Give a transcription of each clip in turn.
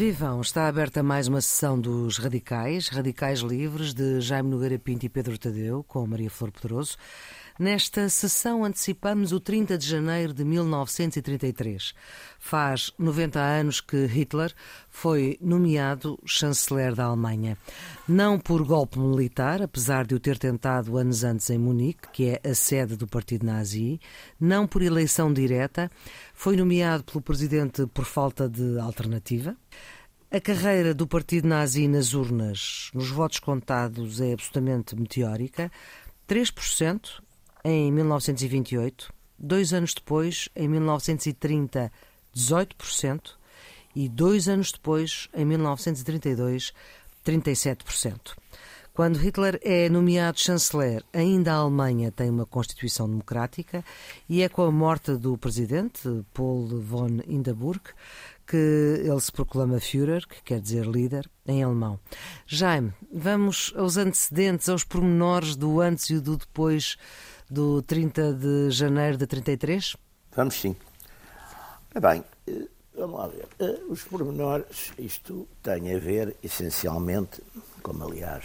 Vivam, está aberta mais uma sessão dos Radicais, Radicais Livres, de Jaime Nogueira Pinto e Pedro Tadeu, com Maria Flor Pedroso. Nesta sessão antecipamos o 30 de janeiro de 1933. Faz 90 anos que Hitler foi nomeado chanceler da Alemanha. Não por golpe militar, apesar de o ter tentado anos antes em Munique, que é a sede do partido nazi, não por eleição direta, foi nomeado pelo presidente por falta de alternativa. A carreira do partido nazi nas urnas, nos votos contados, é absolutamente meteórica. 3% em 1928, dois anos depois, em 1930, 18%, e dois anos depois, em 1932, 37%. Quando Hitler é nomeado chanceler, ainda a Alemanha tem uma Constituição democrática e é com a morte do presidente, Paul von Hindenburg, que ele se proclama Führer, que quer dizer líder, em alemão. Jaime, vamos aos antecedentes, aos pormenores do antes e do depois do 30 de janeiro de 33? Vamos sim. É bem, eh, vamos lá ver. Eh, os pormenores, isto tem a ver essencialmente, como aliás,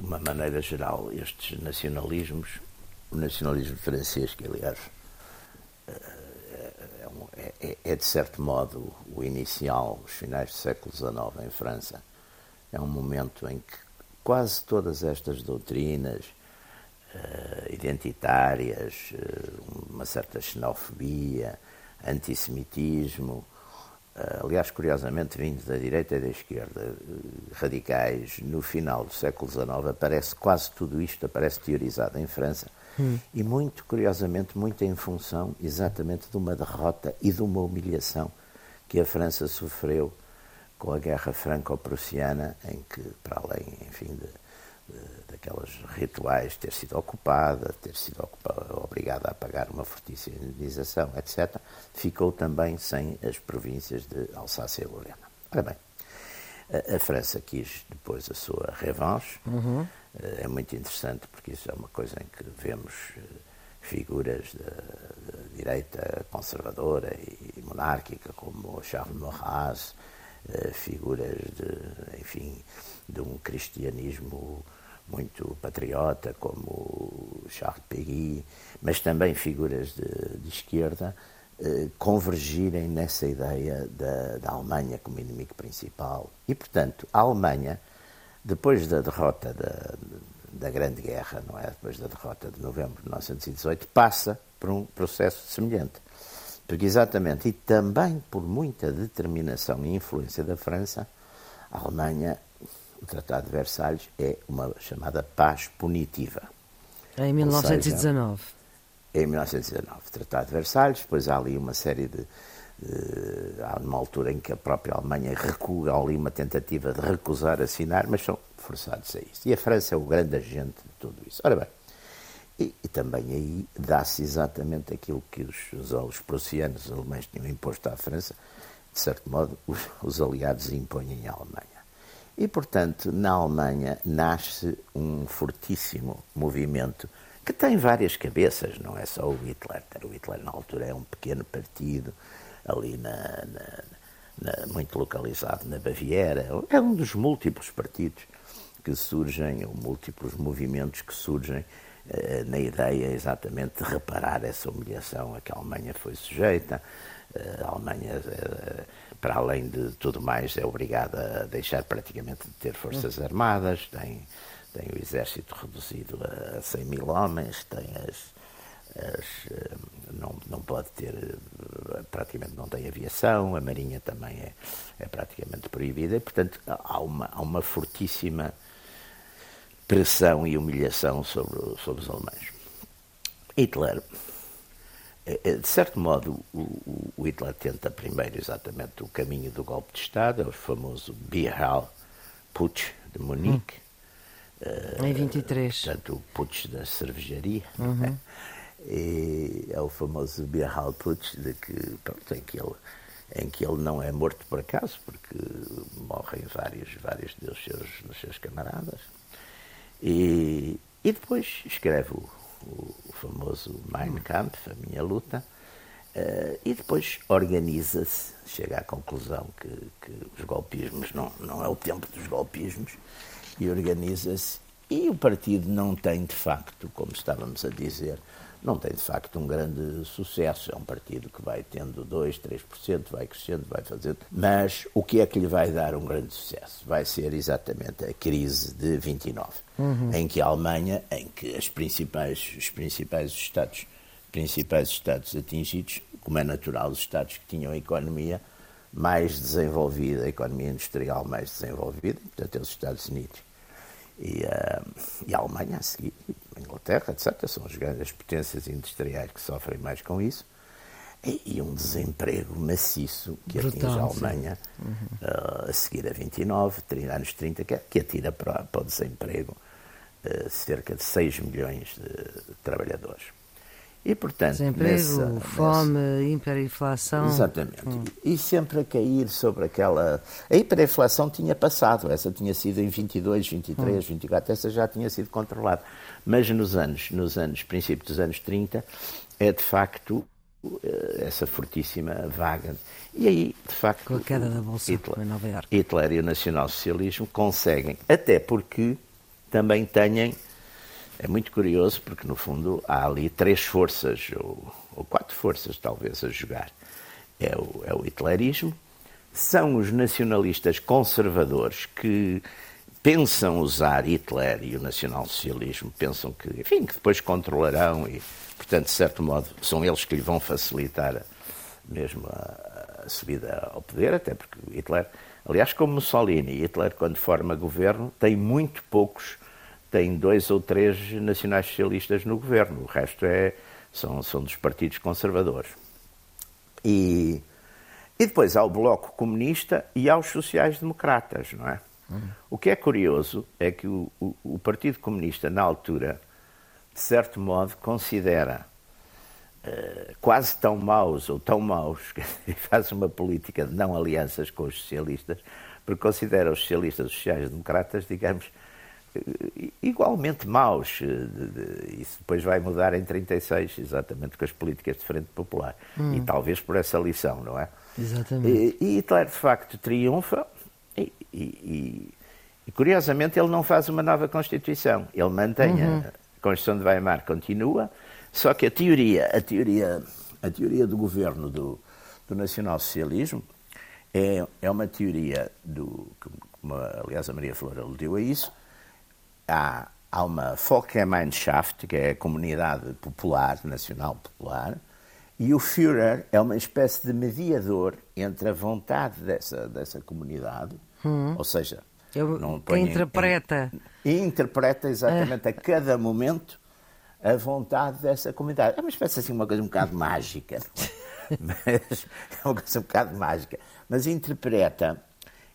de uma maneira geral, estes nacionalismos, o nacionalismo francês, que aliás eh, é, é, é de certo modo o inicial, os finais do século XIX em França, é um momento em que quase todas estas doutrinas uh, identitárias, uh, uma certa xenofobia, antissemitismo, aliás, curiosamente, vindos da direita e da esquerda, radicais, no final do século XIX, aparece quase tudo isto, aparece teorizado em França, hum. e muito curiosamente, muito em função exatamente de uma derrota e de uma humilhação que a França sofreu com a Guerra Franco-Prussiana, em que, para além, enfim, de daquelas rituais, ter sido ocupada, ter sido ocupada, obrigada a pagar uma fortíssima indenização, etc., ficou também sem as províncias de Alsácia e Lorena. Ora bem, a, a França quis depois a sua revanche. Uhum. É muito interessante porque isso é uma coisa em que vemos eh, figuras da, direita conservadora e monárquica, como Charles Maurras, eh, figuras de, enfim, de um cristianismo muito patriota, como Charles Péguy, mas também figuras de, de esquerda, eh, convergirem nessa ideia da, da, Alemanha como inimigo principal. E, portanto, a Alemanha, depois da derrota da, da Grande Guerra, não é? depois da derrota de novembro de 1918, passa por um processo semelhante. Porque, exatamente, e também por muita determinação e influência da França, a Alemanha o Tratado de Versalhes é uma chamada paz punitiva. Em 1919. Seja, em 1919. Tratado de Versalhes, depois há ali uma série de, de. há uma altura em que a própria Alemanha recua ali uma tentativa de recusar assinar, mas são forçados a isso. E a França é o grande agente de tudo isso. Ora bem, e, e também aí dá-se exatamente aquilo que os, os, os prussianos, os alemães tinham imposto à França, de certo modo, os, os aliados impõem à Alemanha. E, portanto, na Alemanha nasce um fortíssimo movimento que tem várias cabeças, não é só o Hitler. O Hitler, na altura, é um pequeno partido ali na, na, na, muito localizado na Baviera. É um dos múltiplos partidos que surgem, ou múltiplos movimentos que surgem eh, na ideia exatamente de reparar essa humilhação a que a Alemanha foi sujeita. Eh, a Alemanha eh, para além de tudo mais, é obrigada a deixar praticamente de ter forças hum. armadas, tem, tem o exército reduzido a 100 mil homens, tem as, as, eh, não, não pode ter, praticamente não tem aviação, a marinha também é, é praticamente proibida, e, portanto há uma, há uma fortíssima pressão e humilhação sobre, sobre os alemães. Hitler de certo modo, o Hitler tenta primeiro exatamente o caminho do golpe de Estado, é o famoso Bihal Putsch de Munique. Hum. Em 23. Portanto, o putsch da cervejaria. Uhum. E é o famoso Bihal Putsch, de que, pronto, em, que ele, em que ele não é morto por acaso, porque morrem vários, vários dos seus, dos seus camaradas. E, e depois escreve o, o, famoso Mein Kampf, a minha luta, Uh, e depois organiza-se, chega à conclusão que, que, os golpismos não, não é o tempo dos golpismos, e organiza-se. E o partido não tem, de facto, como estávamos a dizer, não tem de facto um grande sucesso. É um partido que vai tendo 2, 3%, vai crescendo, vai fazendo. Mas o que é que lhe vai dar um grande sucesso? Vai ser exatamente a crise de 29, uhum. em que a Alemanha, em que as principais, os principais Estados, principais Estados atingidos, como é natural, os Estados que tinham a economia mais desenvolvida, a economia industrial mais desenvolvida, portanto, os Estados Unidos e, uh, e a Alemanha a seguir, Inglaterra, etc., são as grandes potências industriais que sofrem mais com isso, e, um desemprego maciço que atinge a Alemanha uhum. uh, a seguir a 29, 30, anos 30, que, que atira para, para o desemprego uh, cerca de 6 milhões de trabalhadores. E, portanto, Desemprego, nessa, fome, nessa... hiperinflação. Exatamente. Hum. E sempre a cair sobre aquela. A hiperinflação tinha passado, essa tinha sido em 22, 23, hum. 24, essa já tinha sido controlada. Mas nos anos, nos anos, princípio dos anos 30, é de facto eh, essa fortíssima vaga. E aí, de facto. Com a queda da Bolsa Hitler, em Nova Iorque. Hitler e o nacionalsocialismo conseguem, até porque também têm é muito curioso porque, no fundo, há ali três forças, ou, ou quatro forças, talvez, a jogar. É o, é o hitlerismo, são os nacionalistas conservadores que pensam usar Hitler e o nacionalsocialismo, pensam que, enfim, que depois controlarão e, portanto, de certo modo, são eles que lhe vão facilitar mesmo a, a subida ao poder, até porque Hitler, aliás, como Mussolini, Hitler, quando forma governo, tem muito poucos tem dois ou três nacionais socialistas no governo, o resto é, são, são dos partidos conservadores. E, e depois há o Bloco Comunista e há os sociais-democratas, não é? O que é curioso é que o, o, o, Partido Comunista, na altura, de certo modo, considera uh, quase tão maus ou tão maus, que faz uma política de não alianças com os socialistas, porque considera os socialistas, os sociais-democratas, digamos, igualmente maus. Eh, isso depois vai mudar em 36, exatamente com as políticas de Frente Popular. Hum. E talvez por essa lição, não é? Exatamente. E, e Hitler, de facto, triunfa e, e, e, curiosamente, ele não faz uma nova Constituição. Ele mantém uhum. a Constituição de Weimar, continua, só que a teoria, a teoria, a teoria do governo do, do nacionalsocialismo é, é uma teoria do, como aliás a Maria Flor aludiu a isso, há, há uma Volksgemeinschaft, que é a comunidade popular, nacional popular, e o Führer é uma espécie de mediador entre a vontade dessa, dessa comunidade, hum. ou seja, Eu, não que interpreta. Em, interpreta exatamente a cada momento a vontade dessa comunidade. É uma espécie assim, uma coisa um bocado mágica, mas é uma coisa um bocado mágica, mas interpreta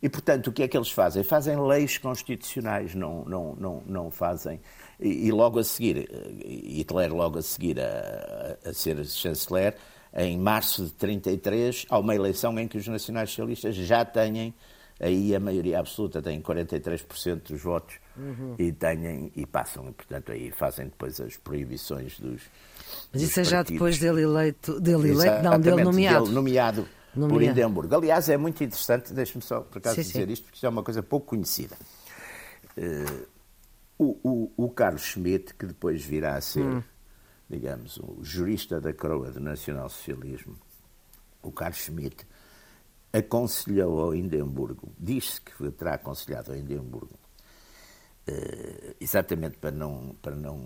e, portanto, o que é que eles fazem? Fazem leis constitucionais, não, não, não, não fazem. E, e logo a seguir, eh, Hitler, logo a seguir a, a, ser chanceler, em março de 33, há uma eleição em que os nacionais-socialistas já têm aí a maioria absoluta, têm 43% dos votos uhum. e, têm, e passam, e, portanto, aí fazem depois as proibições dos. Mas isso é já depois dele eleito, dele eleito, não, dele nomeado. Dele nomeado por Indemburgo. Aliás, é muito interessante, deixe-me só por acaso sim, dizer sim. isto, porque isto é uma coisa pouco conhecida. Uh, o, o, o, Carlos Schmitt, que depois virá a ser, hum. digamos, o jurista da coroa do nacionalsocialismo, o Carlos Schmitt aconselhou ao Indemburgo, disse que terá aconselhado ao Indemburgo, uh, exatamente para não, para não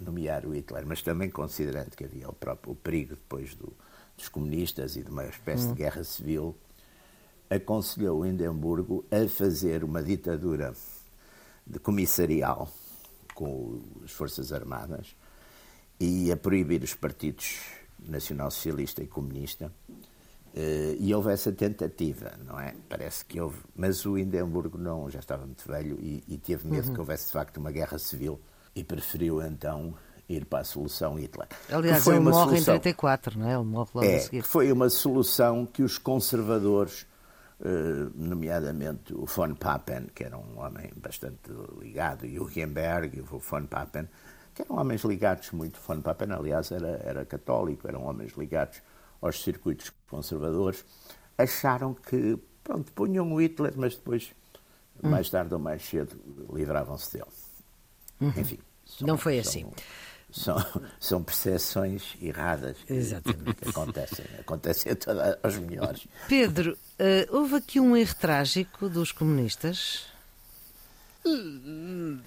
nomear o Hitler, mas também considerando que havia o próprio o perigo depois do, dos comunistas e de uma espécie de guerra civil, aconselhou Hindenburgo a fazer uma ditadura de comissarial com as Forças Armadas e a proibir os partidos nacional-socialista e comunista. Eh, e houve essa tentativa, não é? Parece que houve. Mas o Hindenburgo não, já estava muito velho e, e teve medo uhum. que houvesse de facto uma guerra civil e preferiu então ir para a solução Hitler. Aliás, foi ele uma morre solução, em 34, não é? Ele morre logo é, a seguir. Foi uma solução que os conservadores, eh, nomeadamente o von Papen, que era um homem bastante ligado, e o Hugenberg e o von Papen, que eram homens ligados muito. Von Papen, aliás, era, era católico, eram homens ligados aos circuitos conservadores, acharam que, pronto, punham o Hitler, mas depois, hum. mais tarde ou mais cedo, livravam-se dele. Uhum. Enfim. São, Não foi assim. São, são percepções erradas Exatamente. que acontecem, acontecem a todos aos melhores. Pedro, uh, houve aqui um erro dos comunistas?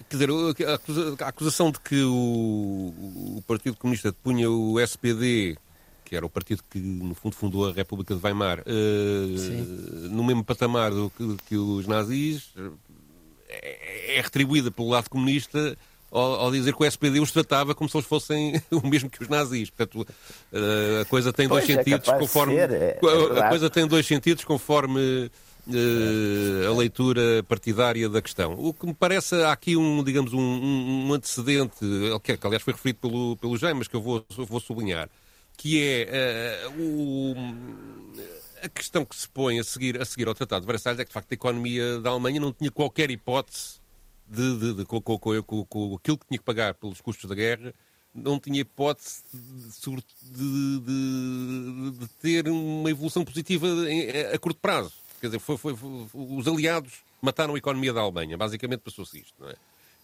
Quer dizer, a acusação de que o, o Partido Comunista punha o SPD, que era o partido que no fundo fundou a República de Weimar, uh, no mesmo patamar do que, que os nazis, é, é retribuída pelo lado comunista ao, ao, dizer que o SPD os tratava como se eles fossem o mesmo que os nazis. Portanto, eh, a coisa tem dois pois é sentidos é conforme. Ser, é, é a coisa tem dois sentidos conforme uh, a leitura partidária da questão. O que me parece há aqui um, digamos, um, um antecedente, que, que aliás foi referido pelo, pelo Jaime, mas que eu vou, vou sublinhar, que é uh, o a questão que se põe a seguir, a seguir ao Tratado de Versalhes é que, de facto, a economia da Alemanha não tinha qualquer hipótese de, de, de, com, com, com, com, aquilo que tinha que pagar pelos custos da guerra, não tinha hipótese de, de ter uma evolução positiva a, a curto prazo. Quer dizer, foi, foi, foi, os aliados mataram a economia da Alemanha. Basicamente passou-se isto. Não é?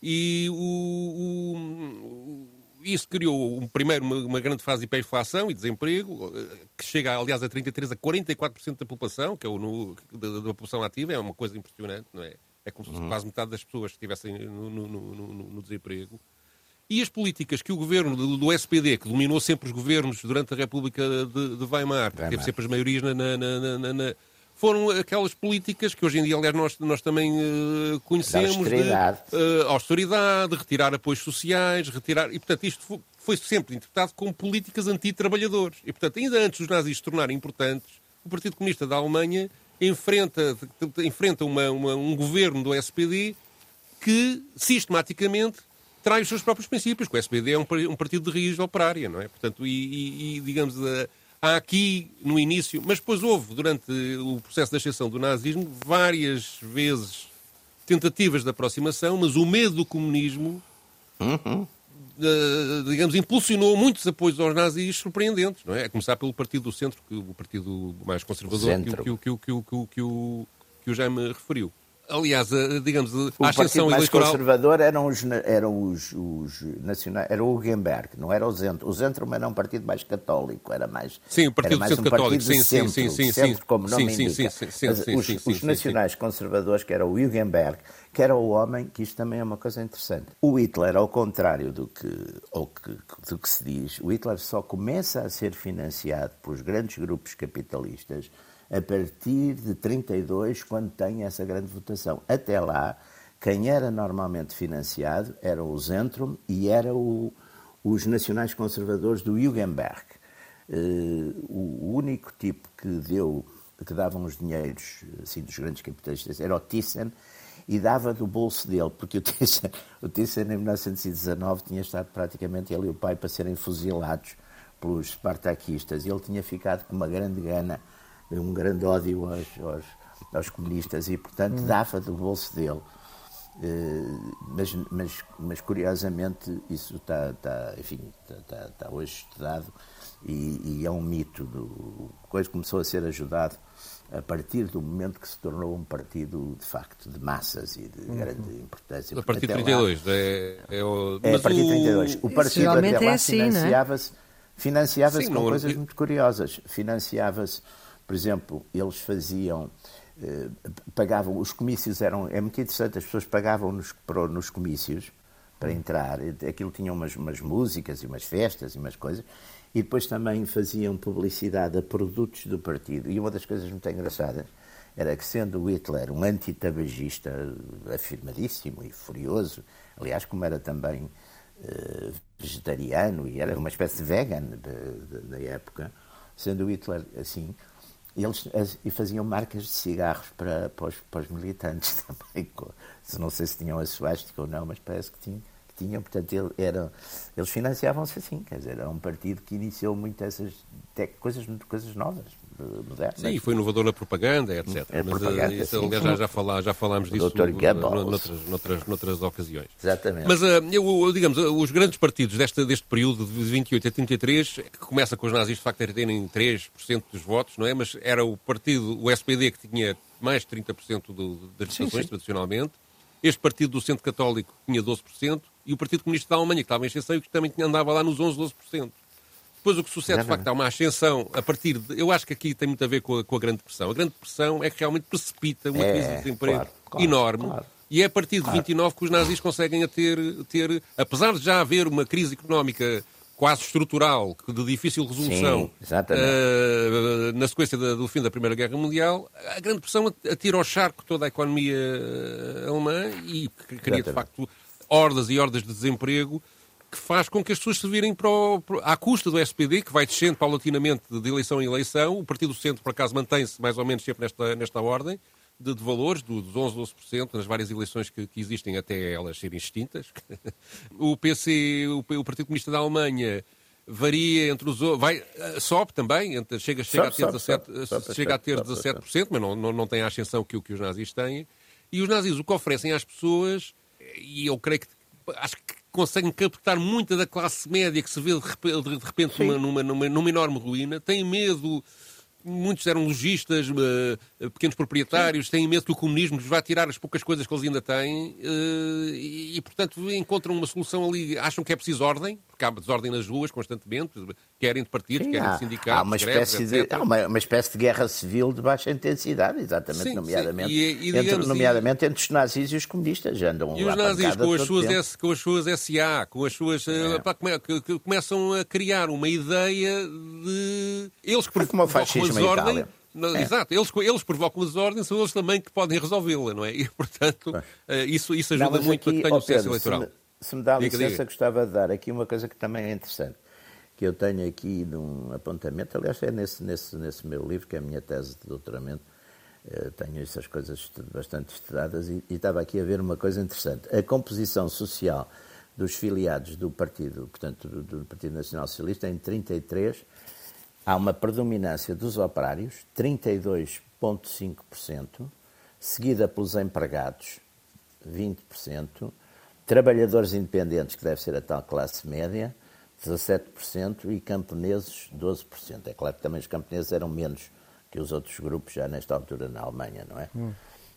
E o, o, isso criou um, primeiro uma, uma grande fase de hiperinflação e desemprego, que chega, aliás, a 33% a 44% da população, que é o no, da, da população ativa, é uma coisa impressionante, não é? É como se uhum. quase metade das pessoas estivessem no, no, no, no, desemprego. E as políticas que o governo do, do, SPD, que dominou sempre os governos durante a República de, de Weimar, que teve sempre as maiorias na, na, na, na, foram aquelas políticas que hoje em dia, aliás, nós, nós também uh, conhecemos. De austeridade. De, uh, austeridade, retirar apoios sociais, retirar. E, portanto, isto foi, foi sempre interpretado como políticas anti-trabalhadores. E, portanto, ainda antes dos nazis se tornarem importantes, o Partido Comunista da Alemanha enfrenta, enfrenta uma, uma, um governo do SPD que sistematicamente trai os seus próprios princípios, o SPD é um, um partido de raiz operária, não é? Portanto, e, e, e digamos, há aqui no início, mas depois houve, durante o processo da exceção do nazismo, várias vezes tentativas de aproximação, mas o medo do comunismo uhum digamos, impulsionou muitos apoios aos nazis surpreendentes, não é? A começar pelo Partido do Centro, que, o partido mais conservador que, que, que, que, que, que, que, o, que o Jaime referiu. Aliás, digamos, o a ascensão mais eleitoral... conservador eram os, eram os, os nacionais, era o Hugenberg, não era o Zentro. O Zentro era um partido mais católico, era mais Sim, o Partido mais Centro um Católico, sim, centro, sim, sim, centro, sim, como nome sim, indica. Sim, sim, sim, os, sim, os nacionais conservadores, que era o Hugenberg, que era o homem, que isto também é uma coisa interessante. O Hitler, ao contrário do que, ao que, do que se diz, o Hitler só começa a ser financiado por grandes grupos capitalistas a partir de 32, quando tem essa grande votação. Até lá, quem era normalmente financiado era o Zentrum e era o, os nacionais conservadores do Jugendberg. Uh, o único tipo que deu, que davam os dinheiros assim, dos grandes capitalistas era o Thyssen, e dava do bolso dele, porque o Thyssen, o Thyssen em 1919 tinha estado praticamente ele e o pai para serem fuzilados pelos espartaquistas e ele tinha ficado com uma grande gana, um grande ódio aos, aos, aos comunistas e, portanto, hum. dava do bolso dele. Uh, mas, mas, mas, curiosamente isso está, está enfim, está, está, está hoje estudado e, e, é um mito. Do, coisa começou a ser ajudado a partir do momento que se tornou um partido, de facto, de massas e de uhum. grande importância. A partir de 32, lá, é, é, o... é a partir de 32. O partido até lá é assim, financiava-se financiava com não, coisas muito curiosas. Financiava-se, por exemplo, eles faziam, eh, pagavam, os comícios eram, é muito interessante, as pessoas pagavam nos, nos comícios para uhum. entrar, aquilo tinha umas, umas músicas e umas festas e umas coisas, e depois também faziam publicidade a produtos do partido. E uma das coisas muito engraçadas era que, sendo Hitler um antitabagista afirmadíssimo e furioso, aliás, como era também uh, vegetariano e era uma espécie de vegan da época, sendo Hitler assim, eles e faziam marcas de cigarros para, para, os, para os militantes também. Não sei se tinham a suástica ou não, mas parece que tinham tinham, portanto, ele, era, eles financiavam-se assim, quer dizer, era um partido que iniciou muito essas coisas, coisas novas, modernas. Sim, foi inovador na propaganda, etc. É Mas, propaganda, uh, isso, sim. aliás, já, já, falá, já falámos disso Goebbels. noutras, noutras, noutras ocasiões. Exatamente. Mas, uh, eu, digamos, os grandes partidos deste, deste período de 28 a 33, que começa com os nazis de facto a terem 3% dos votos, não é? Mas era o partido, o SPD, que tinha mais de 30% do, das votações, tradicionalmente. Este partido do Centro Católico tinha 12%. E o Partido Comunista da Alemanha, que estava em exceção e que também andava lá nos 11, 12%. Depois o que sucede, de facto, há uma ascensão a partir de. Eu acho que aqui tem muito a ver com a, com a Grande Depressão. A Grande Depressão é que realmente precipita uma É, crise de desemprego claro, claro, enorme. claro. E é a partir de 29 que os nazis conseguem a ter, ter, apesar de já haver uma crise económica quase estrutural, de difícil resolução, Sim, eh, na sequência da- do fim da Primeira Guerra Mundial, a Grande Depressão atira ao charco toda a economia eh, alemã e cria, de Exatamente. facto, hordas e hordas de desemprego que faz com que as pessoas se virem para o, à custa do SPD, que vai descendo paulatinamente de eleição em eleição. O Partido do Centro, por acaso, mantém-se mais ou menos sempre nesta, nesta ordem de, de valores, do- dos 11, 12%, nas várias eleições que, que existem até elas serem extintas. o PC, o, o Partido Comunista da Alemanha, varia entre os... Vai, eh, sobe também, entre- chega, chega Sobe, a ter, sobe, 17, sobe, sobe chega a ter bastante, 17%, mas não, não, não tem a ascensão que, o- que os nazis têm. E os nazis o que oferecem às pessoas, e eu creio que acho que conseguem captar muita da classe média que se vê de repe- de de repente numa, numa, numa, numa enorme ruína, têm medo. Muitos eram lojistas, eh, pequenos proprietários, têm medo que o comunismo lhes vá tirar as poucas coisas que eles ainda têm eh, e, e, portanto, encontram uma solução ali. Acham que é preciso ordem, porque há desordem nas ruas constantemente, querem de partidos, Sim, querem de sindicatos, há uma greves, espécie de, há uma, uma espécie de guerra civil de baixa intensidade, exatamente, Sim, nomeadamente, sim. E- e entre, nomeadamente entre os nazis e os comunistas. Andam E os nazis, com as, suas. S, com as suas SA, com as suas. eh, pá, come- que, que começam a criar uma ideia de. Eles que É como o provocam fascismo desordem. Não, É. Exato, eles, eles provocam a desordem, são eles também que podem resolvê-la, não é? E, portanto, eh, isso, isso Não, ajuda mas muito aqui, a que tenha ó o sucesso Pedro, eleitoral. Se me, se me dá Diga, licença, diga. gostava de dar aqui uma coisa que também é interessante, que eu tenho aqui num apontamento, aliás, é nesse, nesse, nesse meu livro, que é a minha tese de doutoramento, eh, tenho essas coisas bastante estudadas e, e estava aqui a ver uma coisa interessante. A composição social dos filiados do partido, portanto, do, do Partido Nacional Socialista, em 33, há uma predominância dos operários, 32,5%, seguida pelos empregados, 20%, trabalhadores independentes, que deve ser a tal classe média, 17%, e camponeses, 12%. É claro que também os camponeses eram menos que os outros grupos já nesta altura na Alemanha, não é?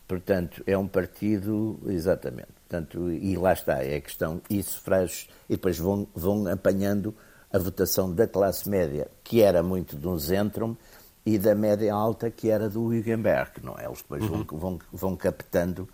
Portanto, é um partido, exatamente. Portanto, e lá está, é a questão, e sufrágios, e depois vão, vão apanhando a votação da classe média, que era muito do Zentrum, e da média alta, que era do Hugenberg, não é? Eles depois vão, vão, vão captando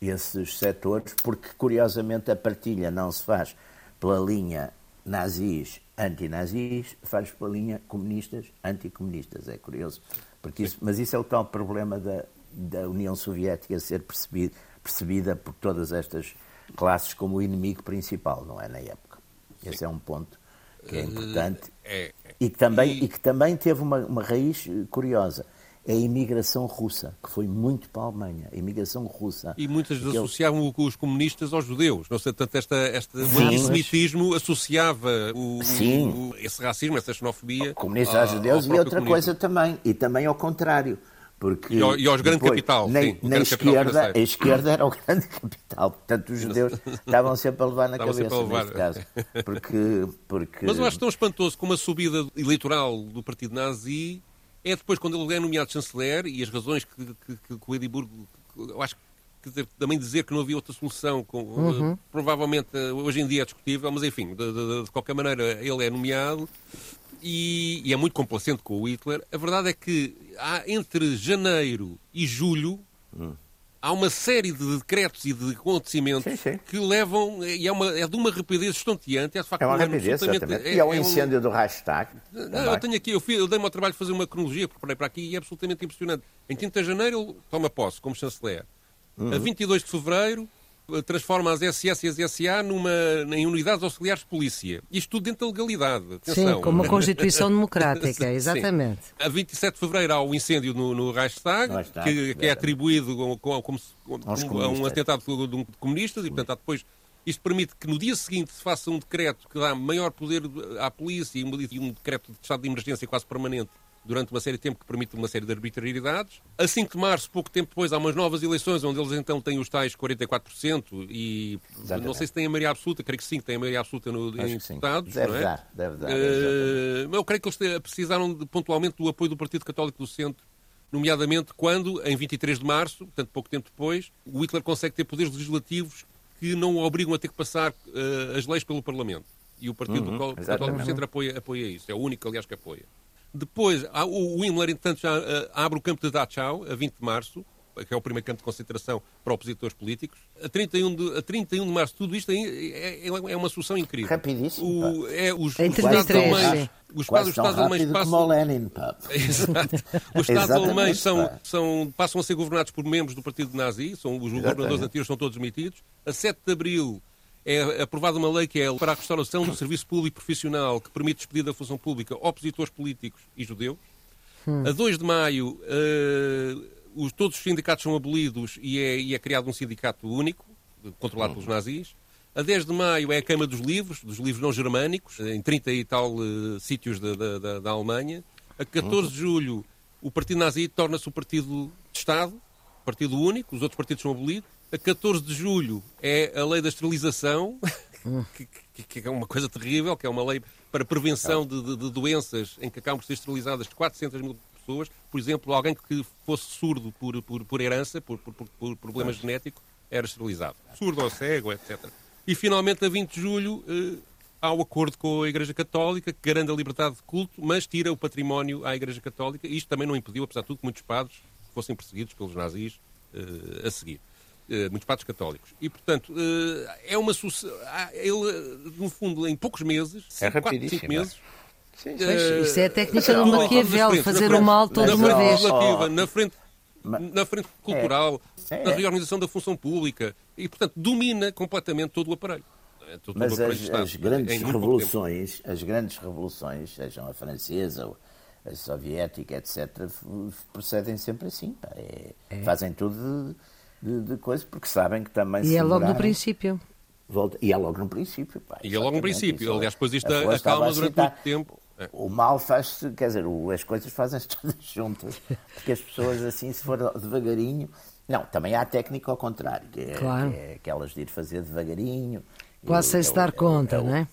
esses setores, porque curiosamente a partilha não se faz pela linha nazis, antinazis, faz pela linha comunistas, anticomunistas. É curioso. Porque isso, mas isso é o tal problema da, da União Soviética ser percebido, percebida por todas estas classes como o inimigo principal, não é? Na época. Esse é um ponto que é importante É, e que também, E- e que também teve uma, uma raiz eh, curiosa. É a imigração russa, que foi muito para a Alemanha. A imigração russa. E muitas vezes associavam os comunistas aos judeus. Não sei, tanto esta, este o antissemitismo associava o, Sim. o- esse racismo, essa xenofobia. comunistas aos judeus e outra comunismo. coisa também, e também ao contrário. Porque E ao- e aos grande depois, capital, na, sim, capital esquerda, a esquerda era o grande capital. Portanto, os judeus estavam sempre a levar na Estavam cabeça, a neste caso. Porque, porque... Mas eu acho tão espantoso como a subida eleitoral do partido nazi é depois quando ele é nomeado chanceler e as razões que, que, que, que o Edimburgo. Eu acho dizer, também dizer que não havia outra solução, com, eh, provavelmente eh, hoje em dia é discutível, mas enfim, de, de- de qualquer maneira ele é nomeado e, e é muito complacente com o Hitler. A verdade é que há entre janeiro e julho há uma série de decretos e de acontecimentos Sim, sim. que levam, e é, uma, é de uma rapidez estonteante, é de facto É uma um rapidez, absolutamente- exatamente. E é o um- incêndio do Reichstag. não, também. eu tenho aqui, eu, eu dei-me ao trabalho de fazer uma cronologia, preparei para aqui e é absolutamente impressionante. Em 30 de janeiro ele toma posse como chanceler. Uhum. A 22 de fevereiro transforma as SS e as SA numa, em unidades auxiliares de polícia. Isto tudo dentro da legalidade. Atenção. Sim, com uma Constituição Democrática, Sim. exatamente. A 27 de fevereiro há o incêndio no, no Reichstag, Reichstag, que, que é atribuído com- com- como, como Aos a um atentado de um- de comunistas e, portanto, há depois. Isto permite que no dia seguinte se faça um decreto que dá maior poder à polícia um, e um decreto de estado de emergência quase permanente durante uma série de tempo que permite uma série de arbitrariedades. A 5 de março, pouco tempo depois, há umas novas eleições, onde eles então têm os tais 44% e Exatamente. não sei se têm a maioria absoluta, creio que sim, têm a maioria absoluta no, em deputados. Deve não é? dar, deve dar. Uh, eu creio que eles precisaram de, pontualmente do apoio do Partido Católico do Centro nomeadamente quando, em 23 de março, portanto pouco tempo depois, o Hitler consegue ter poderes legislativos que não o obrigam a ter que passar uh, as leis pelo Parlamento. E o Partido uhum, Católico do Centro apoia, apoia isso. É o único, aliás, que apoia. Depois, o Himmler, entretanto, já uh, abre o campo de Dachau, a 20 de março, que é o primeiro campo de concentração para opositores políticos. A 31 de, a 31 de março, tudo isto é, é, é uma solução incrível. Rapidíssimo. O, é, os, em os Estados alemães, os Estados, Estados alemães passam. Lenin. Exato. Os Estados alemães são, são, passam a ser governados por membros do Partido Nazi, são, os governadores antigos são todos demitidos. A 7 de abril é aprovada uma lei que é para a restauração do serviço público profissional que permite despedir da função pública opositores políticos e judeus. Hum. A 2 de maio, uh, os, todos os sindicatos são abolidos e é, e é criado um sindicato único, controlado pelos nazis. A 10 de maio é a Queima dos Livros, dos livros não germânicos, em 30 e tal uh, sítios da, da, da, Alemanha. A 14 de julho, o Partido Nazi torna-se o Partido de Estado, Partido único, os outros partidos são abolidos. A 14 de julho é a lei da esterilização, que, que, que, é uma coisa terrível, que é uma lei para prevenção de, de, de doenças em que acabam por ser esterilizadas 400 mil pessoas. Por exemplo, alguém que fosse surdo por, por, por herança, por, por, por problema genético, era esterilizado. Surdo ou cego, etc. E finalmente, a 20 de julho, eh, há o acordo com a Igreja Católica que garante a liberdade de culto, mas tira o património à Igreja Católica. Isto também não impediu, apesar de tudo, que muitos padres fossem perseguidos pelos nazis eh, a seguir. Uh, muitos padres católicos. E, portanto, uh, é uma ele, no fundo, em poucos meses, é 4, 5 meses, Sim, sim. Uh, Isso é a técnica do Maquiavel, fazer o mal toda uma vez. Na frente, na frente cultural, é, na reorganização da função pública e, portanto, domina completamente todo o aparelho. É, todo Mas o aparelho as, as grandes revoluções, as grandes revoluções, sejam a francesa, a soviética, etc., procedem sempre assim. É, é. Fazem tudo de, de, de coisa porque sabem que também E é logo no princípio. Volta, e é logo no princípio. Pá, e é logo no princípio. Aliás, depois isto acalma durante muito tempo. É. O mal faz-se, quer dizer, as coisas fazem-se todas juntas. Porque as pessoas, assim, se for devagarinho. Não, também há a técnica ao contrário, que é, claro. que é aquelas de ir fazer devagarinho. Quase sem se dar conta, não é?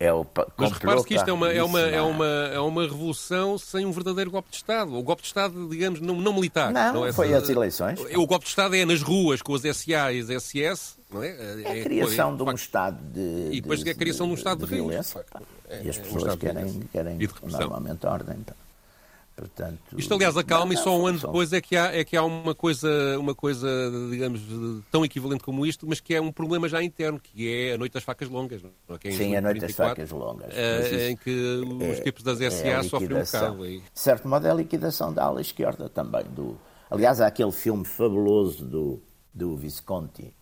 É o Mas repare-se que isto é uma, é, uma, é, uma, é uma revolução sem um verdadeiro golpe de Estado. O golpe de Estado, digamos, não, não militar. Não, não é foi essa, as eleições. O golpe de Estado é nas ruas com as SA e as SS. Não é? é a é criação é, de um Estado de. E depois de, é a criação de, de um Estado de, de violência. É, e as pessoas querem, querem normalmente ordem. Então. Portanto, Isto, aliás, acalma e só um ano depois é que, há, é que há uma coisa, uma coisa, digamos, tão equivalente como isto, mas que é um problema já interno, que é a Noite das Facas Longas. Não é? é Sim, a Noite 34, das Facas Longas. É, em que os é, tipos das SA é sofrem um bocado. De certo modo é a liquidação da ala esquerda também. Do, aliás, há aquele filme fabuloso do, do Visconti,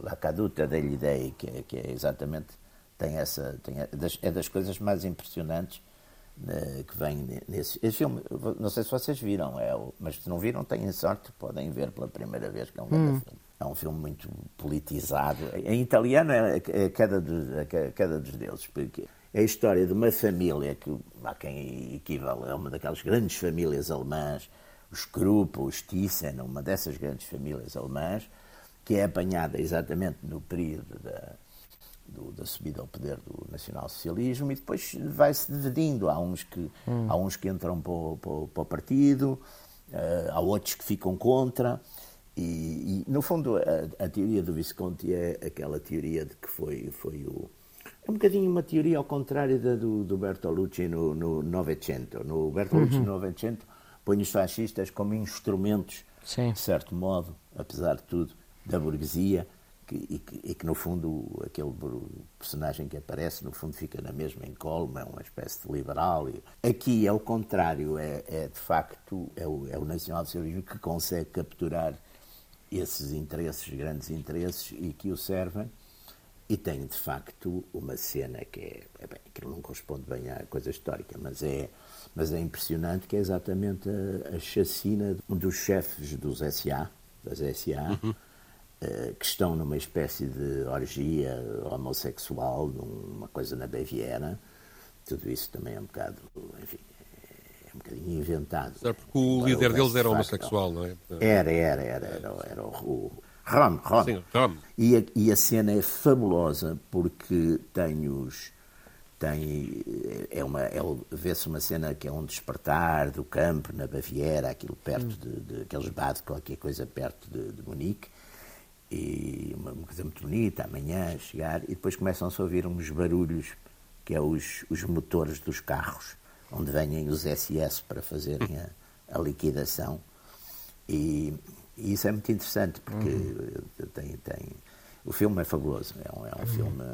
La Caduta degli Dei, que é, que é exatamente, tem essa, tem, é das coisas mais impressionantes né, que vem nesse esse filme. Não sei se vocês viram, é, mas se não viram, têm sorte, podem ver pela primeira vez, que é um hum. filme. É um filme muito politizado. Em italiano é a queda, dos, a queda dos deuses, porque é a história de uma família que há quem equivale a uma daquelas grandes famílias alemãs, os Krupp, os Thyssen, uma dessas grandes famílias alemãs, que é apanhada exatamente no período da, do, da subida ao poder do nacional-socialismo e depois vai-se dividindo. Há uns que, hum. há uns que entram para o, para o, para o partido, uh, há outros que ficam contra. E, e no fundo, a, a, teoria do Visconti é aquela teoria de que foi, foi o. É um bocadinho uma teoria ao contrário da do, do Bertolucci no, no Novecento. No Bertolucci uhum. no Novecento põe os fascistas como instrumentos, Sim. de certo modo, apesar de tudo, da burguesia que, e, que, e, que, no fundo aquele personagem que aparece no fundo fica na mesma encolma, é uma espécie de liberal. Aqui é o contrário, é, é de facto é o, é o nacional-socialismo que consegue capturar esses interesses, grandes interesses, e que o servem. E tem de facto uma cena que é, é bem, que não corresponde bem à coisa histórica, mas é, mas é impressionante, que é exatamente a, a chacina dos chefes dos SA, das SA, uhum que estão numa espécie de orgia homossexual, numa coisa na Baviera. Tudo isso também é um bocado, enfim, é um bocadinho inventado. Certo, porque o Agora, líder o deles era homossexual, não é? Era, era, era, era, era o, Ron, Ron. Sim, Rom. E a, e a cena é fabulosa porque tem os. Tem, é uma, é, vê-se uma cena que é um despertar do campo na Baviera, aquilo perto de, de aqueles bares, qualquer coisa perto de, de Munique, e uma, uma coisa muito bonita, amanhã chegar, e depois começam-se a ouvir uns barulhos, que é os, os motores dos carros, onde vêm os SS para fazerem a, a liquidação. E, e isso é muito interessante, porque tem, tem, o filme é fabuloso. É um, é um filme,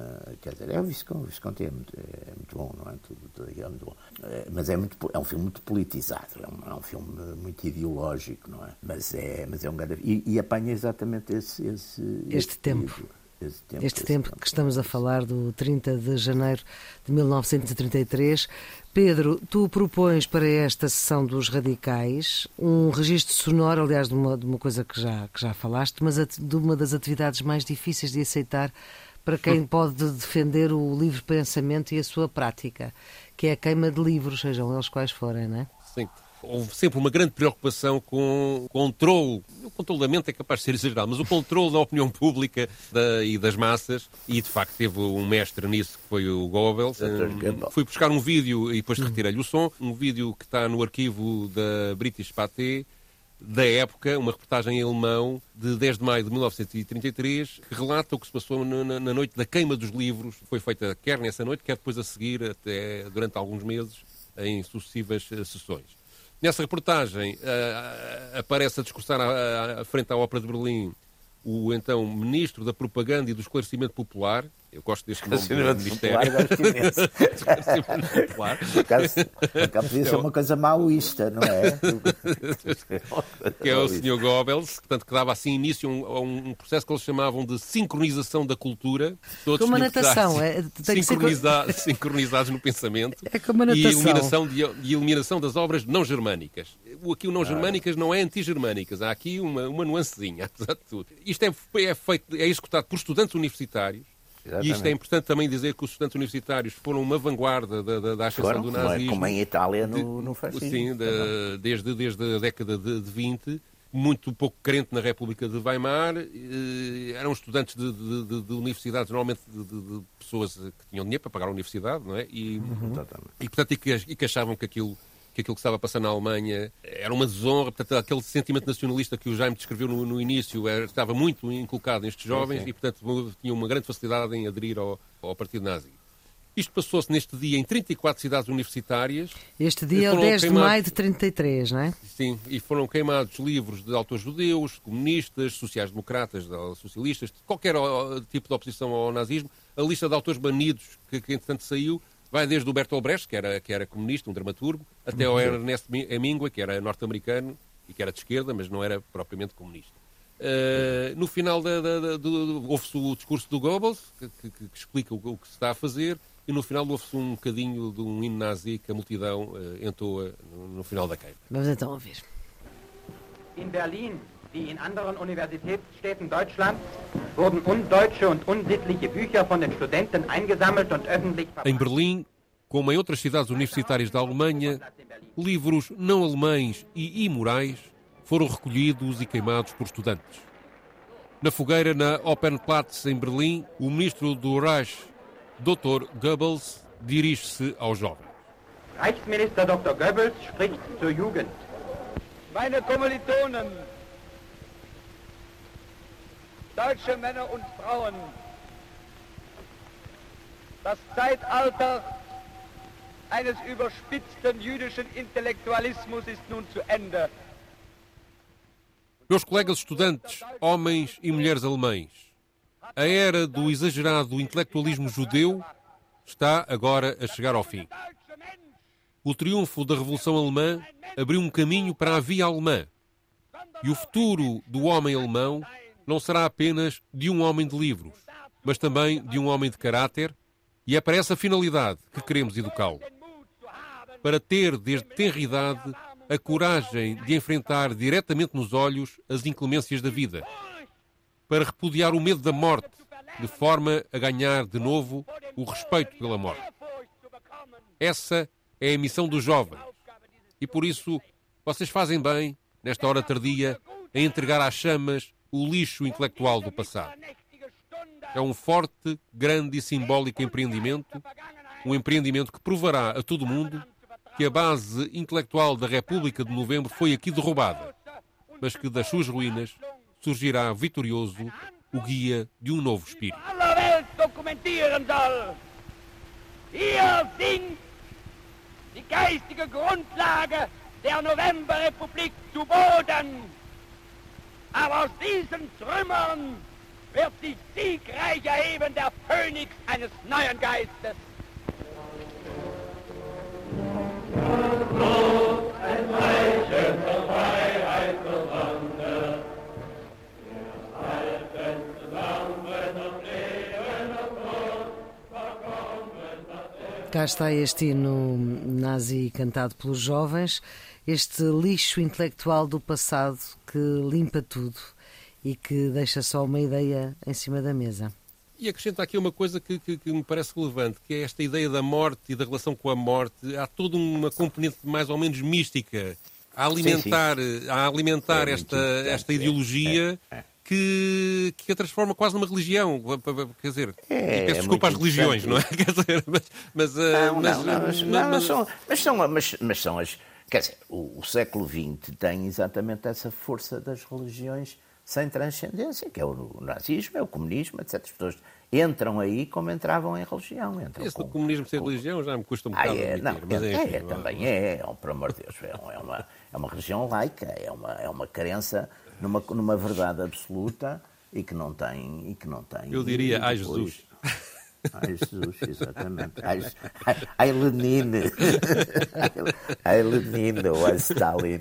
quer dizer, é o Visconti, o é muito, é muito bom, não é? Tudo, é muito bom. É, mas é, muito, é um filme muito politizado, é um, é um filme muito ideológico, não é? Mas é, mas é um grande. E, e apanha exatamente esse, esse, Este tempo. período, esse tempo. Este tempo que estamos a falar do 30 de janeiro de 1933. Pedro, tu propões para esta sessão dos radicais um registro sonoro, aliás, de uma, de uma coisa que já, que já falaste, mas de uma das atividades mais difíceis de aceitar para quem pode defender o livre pensamento e a sua prática, que é a queima de livros, sejam eles quais forem, não é? Sim. Houve sempre uma grande preocupação com o controle. O controle da mente é capaz de ser exagerado, mas o controle da opinião pública da- e das massas. E de facto teve um mestre nisso que foi o Goebbels. Hum, Goebbels. Fui buscar um vídeo e depois retirei-lhe o som. Um vídeo que está no arquivo da British Pathé da época, uma reportagem em alemão de 10 de maio de 1933, que relata o que se passou na, na- na noite da queima dos livros. Foi feita quer nessa noite, quer depois a seguir, até durante alguns meses, em sucessivas eh, sessões. Nessa reportagem ah, aparece a discursar à- à frente à Ópera de Berlim o então Ministro da Propaganda e do Esclarecimento Popular. Eu gosto deste nome. Popular, gosto imenso. Popular. Por acaso, podia ser uma coisa maoísta, não é? que é o Sr. Goebbels, portanto, que dava assim início a um, um processo que eles chamavam de sincronização da cultura. Todos Como a natação, é- tem que ser sincroniza- sincronizados no pensamento. É como a E natação. eliminação, de, e eliminação das obras não germânicas. O Aqui o não germânicas não é anti-germânicas, há aqui uma, uma nuancezinha, apesar de tudo. Isto é, é, feito, é executado por estudantes universitários. E isto é Exatamente. importante também dizer que os estudantes universitários foram uma vanguarda da, da, da ascensão do é- nazismo. como em Itália no, no fascismo. Sim, da- desde, desde a década de, de 20, muito pouco crente na República de Weimar, eh, eram estudantes de, de- de- de universidades, normalmente de, de- pessoas que tinham dinheiro para pagar a universidade, não é? E, Exatamente. e portanto, e que, e que achavam que aquilo, que aquilo que estava a passar na Alemanha era uma desonra, portanto, aquele sentimento nacionalista que o Jaime descreveu no, no início era- estava muito inculcado nestes jovens sim. e, portanto, tinham uma grande facilidade em aderir ao, ao Partido Nazi. Isto passou-se neste dia em 34 cidades universitárias, Este dia é o foram 10 de queimados. maio de 33, não é? Sim, e foram queimados livros de autores judeus, comunistas, sociais-democratas, de- socialistas, de qualquer tipo de oposição ao nazismo. A lista de autores banidos que, que entretanto saiu vai desde o Bertolt Brecht, que era, que era comunista, um dramaturgo, até ao Ernest Hemingway, que era norte-americano e que era de esquerda, mas não era propriamente comunista. Uh, no final da, da, da- do- ouve-se o discurso do Goebbels, que, que- que explica o, o que se está a fazer, e no final ouve-se um bocadinho de um hino nazi que a multidão uh, entoa no, no final da queima. Vamos então ouvir. In Berlin wie in anderen Universitätsstädten Deutschlands wurden undeutsche und unsittliche Bücher von den Studenten eingesammelt und öffentlich Em Berlim, como em outras cidades universitárias da Alemanha, livros não alemães e imorais foram recolhidos e queimados por estudantes. Na fogueira na Opernplatz, em Berlim, o ministro do Reich, Dr. Goebbels, dirige-se aos jovens. Reichsminister Dr. Goebbels spricht zur Jugend. Meine Kommilitonen, deutsche Männer und Frauen, das Zeitalter eines überspitzten jüdischen Intellektualismus ist nun zu Ende. Meus colegas estudantes, homens e mulheres alemães, a era do exagerado intelectualismo judeu está agora a chegar ao fim. O triunfo da Revolução Alemã abriu um caminho para a via alemã. E o futuro do homem alemão não será apenas de um homem de livros, mas também de um homem de caráter, e é para essa finalidade que queremos educá-lo. Para ter, desde tenra idade, a coragem de enfrentar diretamente nos olhos as inclemências da vida. Para repudiar o medo da morte, de forma a ganhar de novo o respeito pela morte. Essa é a missão dos jovens. E por isso, vocês fazem bem, nesta hora tardia, a entregar às chamas o lixo intelectual do passado. É um forte, grande e simbólico empreendimento, um empreendimento que provará a todo mundo que a base intelectual da República de Novembro foi aqui derrubada, mas que das suas ruínas surgirá vitorioso o guia de um novo espírito. Die geistige Grundlage der Novemberrepublik zu Boden. Aber aus diesen Trümmern wird sich siegreich erheben der Phönix eines neuen Geistes. Cá está este hino nazi cantado pelos jovens, este lixo intelectual do passado que limpa tudo e que deixa só uma ideia em cima da mesa. E acrescenta aqui uma coisa que, que, que, me parece relevante, que é esta ideia da morte e da relação com a morte. Há toda uma componente mais ou menos mística a alimentar, sim, sim. A alimentar é esta, esta ideologia. É, é que, que a transforma quase numa religião. Quer dizer, é, peço é desculpa às religiões, não é? Quer dizer, mas. mas, não, mas, não, não, mas, não, mas, são, mas, são, mas, mas são as. Quer dizer, o, o século XX tem exatamente essa força das religiões sem transcendência, que é o nazismo, é o comunismo, etc. As pessoas entram aí como entravam em religião. Entram Esse com, do comunismo sem com... religião já me custa um bocado ah, é, admitir, não, mas é, é, é, também é, é, por amor de Deus, é, é, uma, é uma religião laica, é uma, é uma crença numa, numa verdade absoluta e que não tem. E que não tem Eu diria, ai Jesus. Ai Jesus, exatamente. Ai, ai, Lenin. Ai Lenin ou ai Stalin.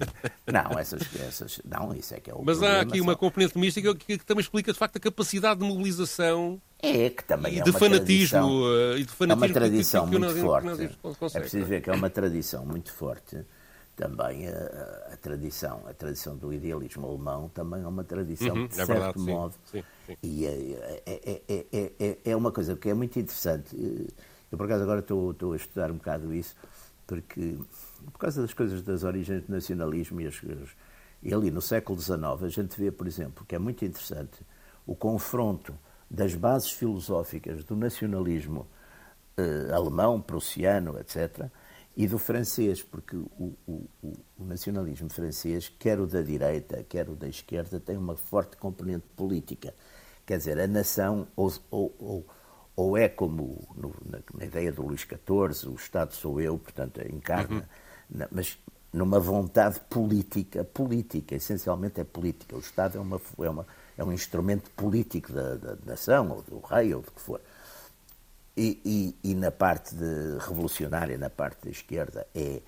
Não, essas, essas. Não, isso é que é o Mas problema, há aqui uma componente mística que, que, também explica de facto a capacidade de mobilização. É, que também e é de uma fanatismo, tradição, eh, e de fanatismo é uma tradição que, que, muito forte. É preciso ver que é uma tradição muito forte também a, a, tradição, a tradição do idealismo alemão também é uma tradição, uhum, de é certo verdade, modo. Sim, sim, sim. E é, é, é, é, uma coisa que é muito interessante. Eu, por acaso, agora estou, estou a estudar um bocado isso, porque, por causa das coisas das origens do nacionalismo e, as, e ali no século XIX, a gente vê, por exemplo, que é muito interessante o confronto das bases filosóficas do nacionalismo eh, alemão, prussiano, etc., e do francês, porque o, o, o, nacionalismo francês, quer o da direita, quer o da esquerda, tem uma forte componente política. Quer dizer, a nação ou, ou, ou, é como no, na, na, ideia do Luís XIV, o Estado sou eu, portanto, encarna, uhum. na, mas numa vontade política, política, essencialmente é política. O Estado é, uma, é, uma, é um instrumento político da, da nação, ou do rei, ou do que for. E, e, e, na parte revolucionária, na parte da esquerda, é,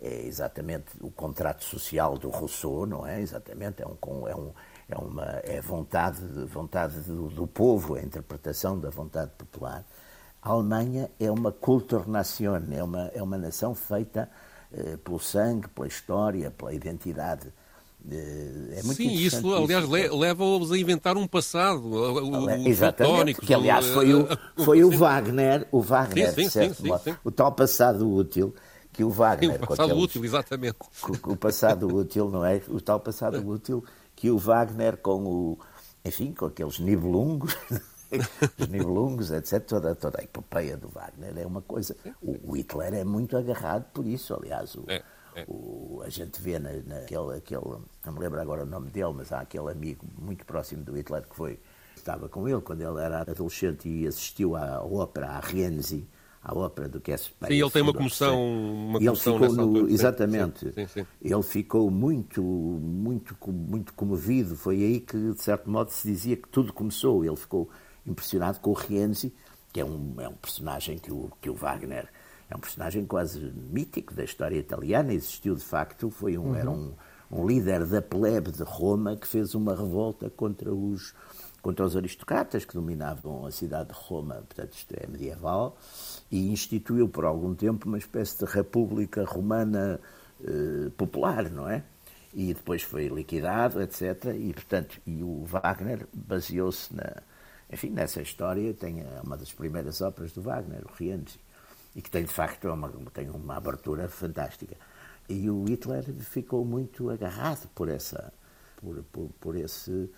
é, exatamente o contrato social do Rousseau, não é? Exatamente, é, um, é, um, é uma é vontade, vontade do, do, povo, a interpretação da vontade popular. A Alemanha é uma Kulturnation, é uma, é uma nação feita eh, pelo sangue, pela história, pela identidade é muito Sim, isso, aliás, isso. leva-os a inventar um passado. O, Exatamente, que aliás foi o, foi o Wagner, o Wagner, sim, sim, sim, modo, o tal passado útil que o Wagner... o passado aqueles, útil, exatamente. O, o passado útil, não é? O tal passado útil que o Wagner com o... Enfim, com aqueles nibelungos... os nibelungos, etc. Toda, toda a epopeia do Wagner é uma coisa... O, o Hitler é muito agarrado por isso, aliás... O, é. O, a gente vê na, naquele, aquele, não me lembro agora o nome dele, mas há aquele amigo muito próximo do Hitler que foi, estava com ele quando ele era adolescente e assistiu à ópera, à Rienzi, à ópera do que é Sim, ele tem uma comoção, uma ele ficou no, altura, exatamente. Sim, sim, sim. Ele ficou muito, muito, muito comovido. Foi aí que, de certo modo, se dizia que tudo começou. Ele ficou impressionado com o Rienzi, que é um, é um personagem que o, que o Wagner é um personagem quase mítico da história italiana, existiu de facto, foi um, uhum. era um, um líder da plebe de Roma que fez uma revolta contra os, contra os aristocratas que dominavam a cidade de Roma, portanto isto é medieval, e instituiu por algum tempo uma espécie de república romana eh, popular, não é? E depois foi liquidado, etc. E, portanto, e o Wagner baseou-se na, enfim, nessa história, tem uma das primeiras óperas do Wagner, o Rienzi e que tem de facto uma, tem uma abertura fantástica. E o Hitler ficou muito agarrado por essa, por, por, por esse,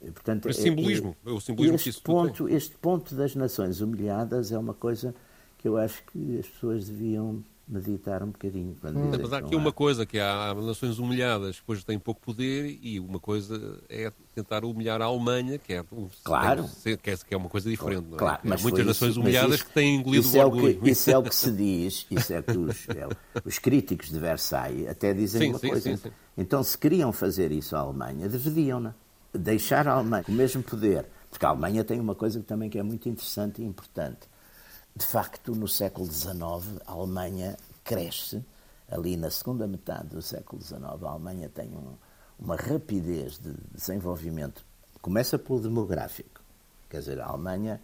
portanto, por esse simbolismo, é, o simbolismo este que ponto, este ponto das nações humilhadas é uma coisa que eu acho que as pessoas deviam meditar um bocadinho. Quando hum. Mas há aqui há... uma coisa, que há, há nações humilhadas que depois têm pouco poder e uma coisa é tentar humilhar a Alemanha, que é, claro. que é, que é uma coisa diferente. Não é? Claro, mas há muitas nações isso, humilhadas isso, que têm engolido isso o orgulho. É o que, isso é o que se diz, isso é que os, é, os críticos de Versailles até dizem sim, uma sim, coisa. Sim, então, se queriam fazer isso à Alemanha, deveriam deixar a Alemanha com o mesmo poder. Porque a Alemanha tem uma coisa que também que é muito interessante e importante de facto, no século XIX, a Alemanha cresce. Ali na segunda metade do século XIX, a Alemanha tem um, uma rapidez de desenvolvimento. Começa pelo demográfico. Quer dizer, a Alemanha,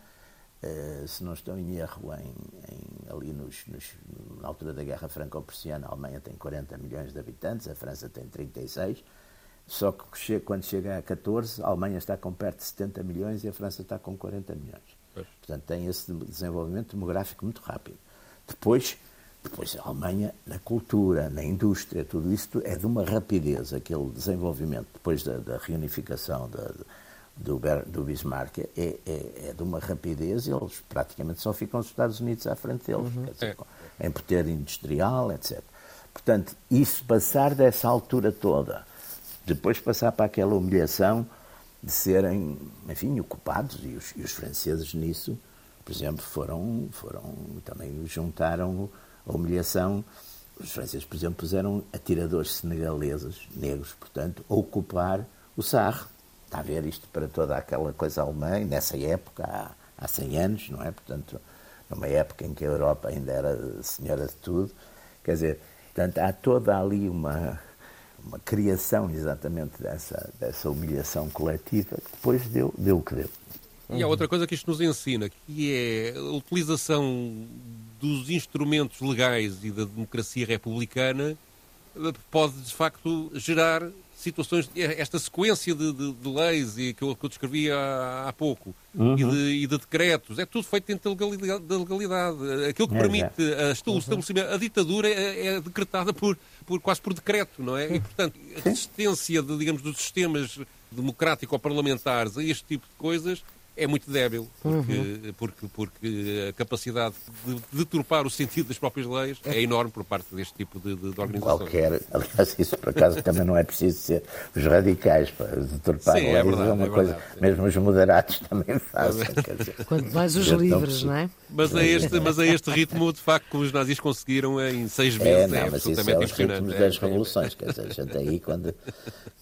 eh, se não estou em erro, em, em, ali nos, nos, na altura da Guerra Franco-Prussiana, a Alemanha tem 40 milhões de habitantes, a França tem 36. Só que quando chega a 14, a Alemanha está com perto de 70 milhões e a França está com 40 milhões. Portanto, tem esse desenvolvimento demográfico muito rápido. Depois, depois a Alemanha, na cultura, na indústria, tudo isso é de uma rapidez, aquele desenvolvimento, depois da, da reunificação da, do, do Bismarck, é, é, é, de uma rapidez, eles praticamente só ficam os Estados Unidos à frente deles, uhum. dizer, é. em poder industrial, etc. Portanto, isso passar dessa altura toda, depois passar para aquela humilhação de serem, enfim, ocupados, e os, e os, franceses nisso, por exemplo, foram, foram também juntaram a humilhação. Os franceses, por exemplo, puseram atiradores senegaleses, negros, portanto, a ocupar o Sarre. Está a ver isto para toda aquela coisa alemã, nessa época, há, há 100 anos, não é? Portanto, numa época em que a Europa ainda era senhora de tudo. Quer dizer, portanto, há toda ali uma, uma criação exatamente dessa, dessa humilhação coletiva que depois deu, deu o que deu. E há outra coisa que isto nos ensina, que é a utilização dos instrumentos legais e da democracia republicana pode, de facto, gerar situações, esta sequência de, de, de leis e que eu, que eu descrevi há, há pouco uhum. e, de, e, de, decretos, é tudo feito dentro da legalidade. legalidade. Aquilo que é, permite é. A, uhum. estabelecimento, a ditadura é, é, decretada por, por, quase por decreto, não é? E, portanto, a resistência, de, digamos, dos sistemas democrático-parlamentares a este tipo de coisas é muito débil, porque, uhum. porque, porque a capacidade de deturpar o sentido das próprias leis é enorme por parte deste tipo de, de, de organização. Qualquer, aliás, isso por acaso também não é preciso ser os radicais para deturpar Sim, é leis, é, verdade, é uma é coisa, verdade, mesmo os moderados também fazem. Quanto mais os livres, não é? Mas a, este, mas a este ritmo, de facto, que os nazis conseguiram em seis meses, é, não, é mas isso é os ritmos das revoluções, quer dizer, a gente aí quando,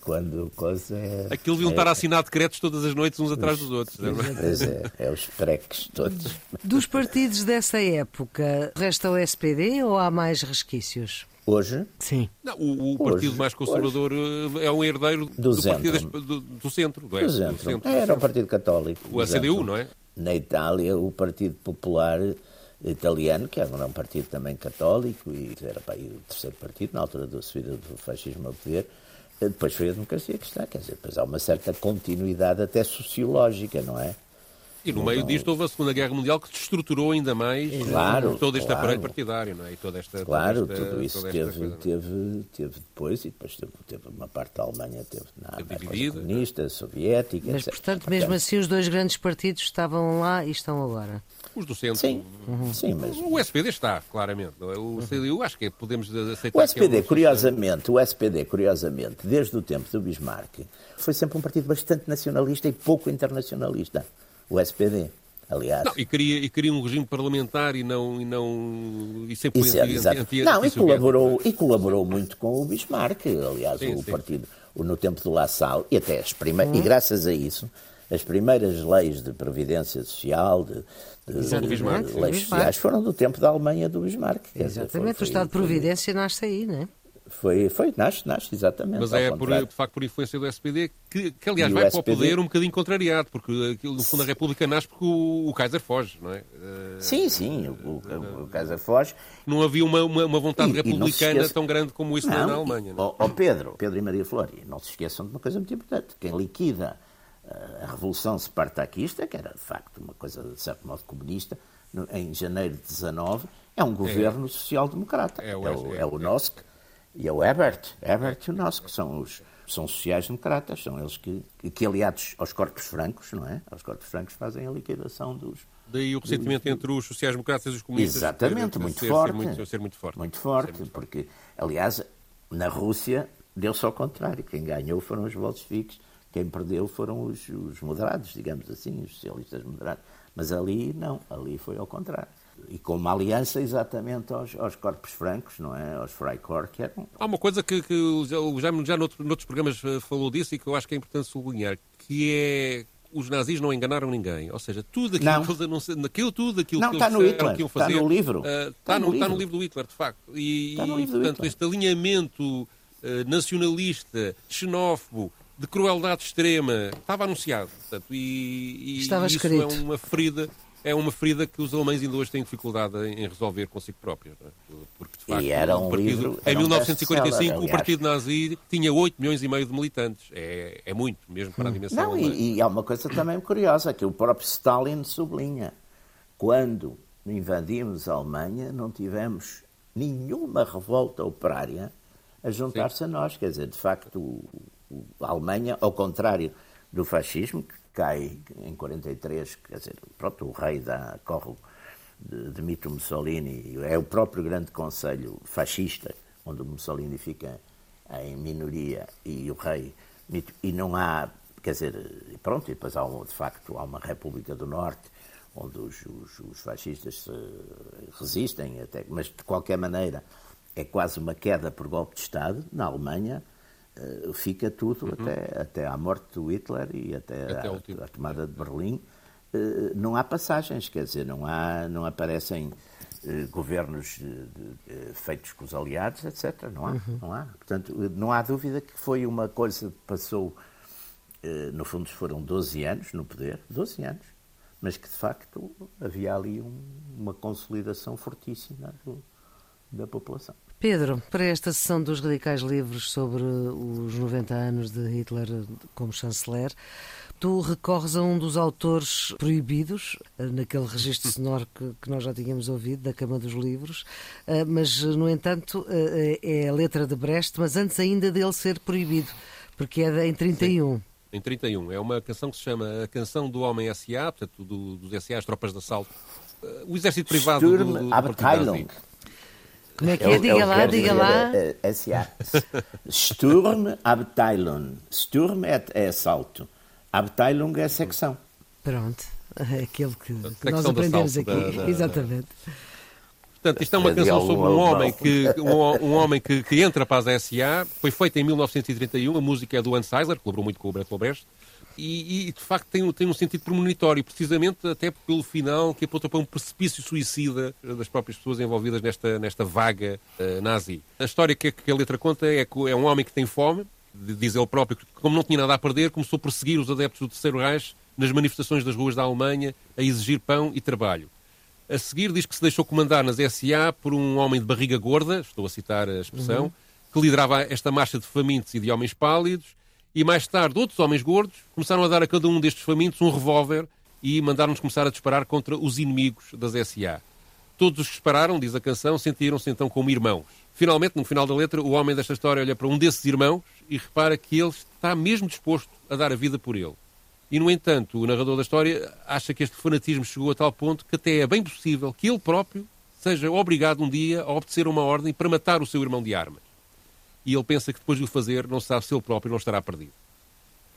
quando coisa é... Aquilo deviam estar a assinar decretos todas as noites uns atrás dos outros, é? Pois é, é os treques todos. Dos partidos dessa época, resta o SPD ou há mais resquícios? Hoje? Sim. Não, o, o partido hoje, mais conservador hoje. é um herdeiro do, do centro. Do, do, centro, do, é, do centro. centro. Era o Partido Católico. O ACDU, não é? Na Itália, o Partido Popular italiano, que era um partido também católico, e era para aí o terceiro partido, na altura da subida do fascismo ao poder, depois foi a democracia que está, quer dizer, depois há uma certa continuidade até sociológica, não é? E no meio disto houve a Segunda Guerra Mundial que destruturou ainda mais claro, todo este claro. aparelho partidário, não é? E toda esta, claro, toda esta, tudo isso teve, coisa, é? teve, teve depois, e depois teve, teve uma parte da Alemanha, teve na, comunista, soviética, Mas, etc. portanto, mesmo assim, os dois grandes partidos estavam lá e estão agora. Os do centro. Sim, uhum. sim mas... O SPD está, claramente. É? O CDU, acho que podemos aceitar O SPD, é curiosamente, o SPD, curiosamente, desde o tempo do Bismarck, foi sempre um partido bastante nacionalista e pouco internacionalista. O SPD aliás. Não, e, queria, e queria um regime parlamentar e não. E, não, e sempre Isso, anti, anti, anti, Não, e colaborou, e colaborou muito com o Bismarck, aliás, sim, o sim. partido, no tempo do La Salle, e até as primeiras. Hum. E graças a isso, as primeiras leis de previdência social, de, de, de leis sociais, foram do tempo da Alemanha do Bismarck. Exatamente, dizer, foi, foi, o Estado de Providência nasce aí, não é? Foi, foi, nasce, nasce, exatamente. Mas é por, de facto por influência do SPD que, que aliás, e vai para o poder um bocadinho contrariado, porque aquilo, no fundo a República nasce porque o, o Kaiser foge, não é? Uh, sim, sim, o, o, o, Kaiser foge. Não havia uma, uma, uma vontade e, republicana e tão grande como isso não, na Alemanha. Ó oh, Pedro, Pedro e Maria Flor, não se esqueçam de uma coisa muito importante. Quem liquida a Revolução Spartaquista, que era de facto uma coisa de certo modo comunista, no, em janeiro de 19, é um governo é. social-democrata. É, o, é, é o é. NOSC E é o Ebert, Ebert e o que são os são sociais-democratas, são eles que, que, aliados aos corpos francos, não é? Aos corpos francos fazem a liquidação dos... Daí o ressentimento entre os sociais-democratas e os comunistas. Exatamente, muito, ser, forte, ser, muito, ser muito forte. Muito forte, muito porque, aliás, na Rússia deu-se ao contrário. Quem ganhou foram os bolcheviques, quem perdeu foram os, os moderados, digamos assim, os socialistas moderados. Mas ali não, ali foi ao contrário e com uma aliança exatamente aos, aos corpos francos, não é? Aos Freikorps, que eram... Há uma coisa que, que o Jaime já noutro, noutros programas eh, falou disso e que eu acho que é importante sublinhar, que é os nazis não enganaram ninguém. Ou seja, tudo aquilo não. que eles naquilo, tudo aquilo não, que está eles no Hitler, que fazer, está no livro. Uh, está, está, no, no está, no, livro do Hitler, de facto. E, está no livro portanto, Hitler. este alinhamento uh, nacionalista, xenófobo, de crueldade extrema, estava anunciado. Portanto, e, e estava isso escrito. é uma ferida é uma ferida que os alemães ainda hoje têm dificuldade em resolver consigo próprios. É? Porque, de facto, e era um o partido, livro, em 1945, um o Partido Nazi tinha 8 milhões e meio de militantes. É, é muito, mesmo para a dimensão Não, e, e, há uma coisa também curiosa, que o próprio Stalin sublinha. Quando invadimos a Alemanha, não tivemos nenhuma revolta operária a juntar-se a nós. Quer dizer, de facto, o, a Alemanha, ao contrário do fascismo, que cai em 43, quer dizer, pronto, o rei da corre de, Mito Mussolini, é o próprio grande conselho fascista, onde Mussolini fica em minoria e o rei, e não há, quer dizer, pronto, e depois há, de facto, há uma República do Norte, onde os, os, os fascistas resistem, até, mas de qualquer maneira é quase uma queda por golpe de Estado, na Alemanha, fica tudo uhum. até, até à morte do Hitler e até, até a, a, tomada de Berlim. Uh, não há passagens, quer dizer, não, há, não aparecem uh, governos feitos com os aliados, etc. Não há, uhum. não há. Portanto, não há dúvida que foi uma coisa que passou, no fundo foram 12 anos no poder, 12 anos, mas que de facto havia ali um, uma consolidação fortíssima do, da população. Pedro, para esta sessão dos Radicais Livres sobre os 90 anos de Hitler como chanceler, tu recorres a um dos autores proibidos, eh, naquele registro sonoro que, que nós já tínhamos ouvido, da Cama dos Livros, eh, mas, no entanto, eh, é a letra de Brecht, mas antes ainda dele ser proibido, porque é em 31. Sim em 31. É uma canção que se chama A Canção do Homem SA, portanto, do, dos SA, as tropas de assalto. O exército privado Sturm do, do Abteilung. Como é que é? Diga lá, diga lá. SA. Sturm Abteilung. Sturm é, é assalto. Abteilung é secção. Pronto. É aquele que, que nós aprendemos aqui. Da, da... Exatamente. Portanto, isto é uma canção sobre um homem que, um, um homem que, que, entra para a SA. Foi feita em 1931. A música é do Hans Eisler, que colaborou muito com o Bertolt Brecht e, e, de facto tem, tem um sentido premonitório, precisamente até pelo final que aponta para um precipício suicida das próprias pessoas envolvidas nesta, nesta vaga uh, nazi. A história que, que, a letra conta é que é um homem que tem fome, diz ele próprio, que como não tinha nada a perder, começou a perseguir os adeptos do Terceiro Reich nas manifestações das ruas da Alemanha, a exigir pão e trabalho. A seguir diz que se deixou comandar nas SA por um homem de barriga gorda, estou a citar a expressão, uhum. que liderava esta marcha de famintos e de homens pálidos, e mais tarde, outros homens gordos começaram a dar a cada um destes famintos um revólver e mandaram-nos começar a disparar contra os inimigos das SA. Todos os que dispararam, diz a canção, sentiram-se então como irmãos. Finalmente, no final da letra, o homem desta história olha para um desses irmãos e repara que ele está mesmo disposto a dar a vida por ele. E, no entanto, o narrador da história acha que este fanatismo chegou a tal ponto que até é bem possível que ele próprio seja obrigado um dia a obedecer uma ordem para matar o seu irmão de armas e ele pensa que depois de o fazer não sabe se ele próprio não estará perdido.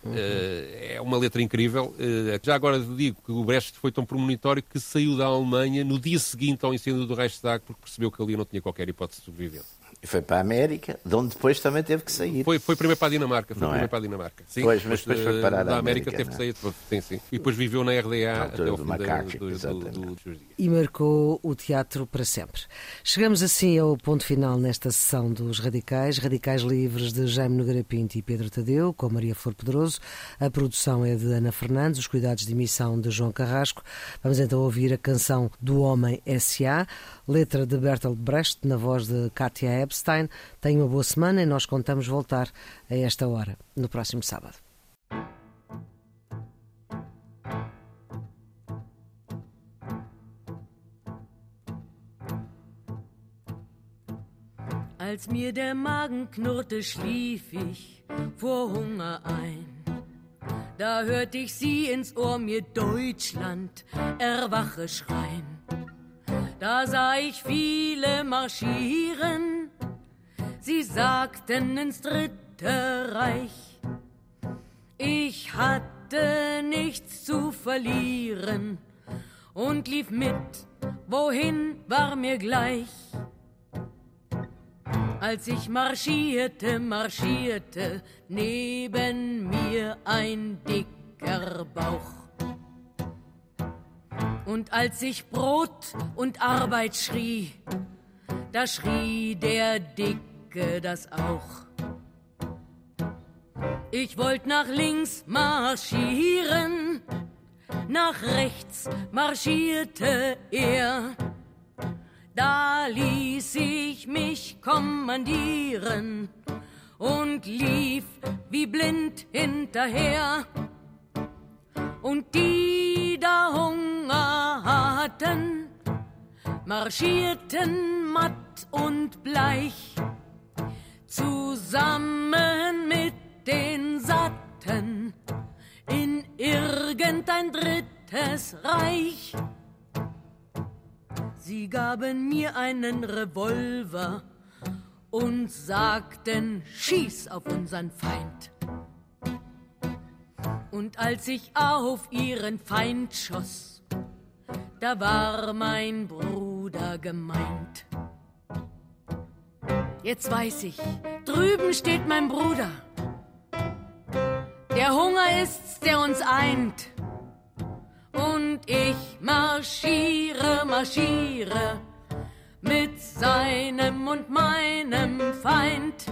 Uhum. Uh, é uma letra incrível. Uh, já agora digo que o Brecht foi tão premonitório que saiu da Alemanha no dia seguinte ao incêndio do Reichstag porque percebeu que ali não tinha qualquer hipótese de sobrevivência. E foi para a América, de onde depois também teve que sair. Foi, foi primeiro para a Dinamarca. Foi não primeiro é? para a Dinamarca. Sim, pois, mas depois, foi para a da América. América teve que sair. Sim, sim. E depois viveu na RDA até o fim macaco, do, do, do, dias. E marcou o teatro para sempre. Chegamos assim ao ponto final nesta sessão dos Radicais. Radicais Livres de Jaime Nogueira Pinto e Pedro Tadeu, com Maria Flor Pedroso. A produção é de Ana Fernandes, os cuidados de emissão de João Carrasco. Vamos então ouvir a canção do Homem S.A., letra de Bertolt Brecht, na voz de Katia Epstein. Tem uma boa semana e nós contamos voltar a esta hora, no próximo sábado. Als mir der Magen knurrte, schlief ich vor Hunger ein. Da hörte ich sie ins Ohr mir Deutschland erwache schreien. Da sah ich viele marschieren, sie sagten ins Dritte Reich. Ich hatte nichts zu verlieren und lief mit, wohin war mir gleich. Als ich marschierte, marschierte neben mir ein dicker Bauch. Und als ich Brot und Arbeit schrie, da schrie der Dicke das auch. Ich wollte nach links marschieren, nach rechts marschierte er. Da ließ ich mich kommandieren und lief wie blind hinterher. Und die da Hunger hatten, marschierten matt und bleich, zusammen mit den Satten in irgendein drittes Reich. Sie gaben mir einen Revolver und sagten, schieß auf unseren Feind. Und als ich auf ihren Feind schoss, da war mein Bruder gemeint. Jetzt weiß ich, drüben steht mein Bruder. Der Hunger ist's, der uns eint und ich marschiere, marschiere mit seinem und meinem Feind.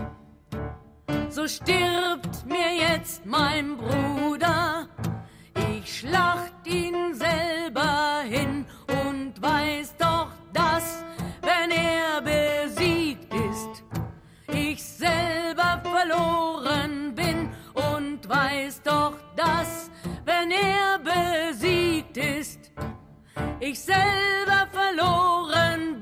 So stirbt mir jetzt mein Bruder, ich schlacht ihn selber hin und weiß doch, dass, wenn er besiegt ist, ich selber verloren bin und weiß doch, dass, wenn er besiegt ist, ich selber verloren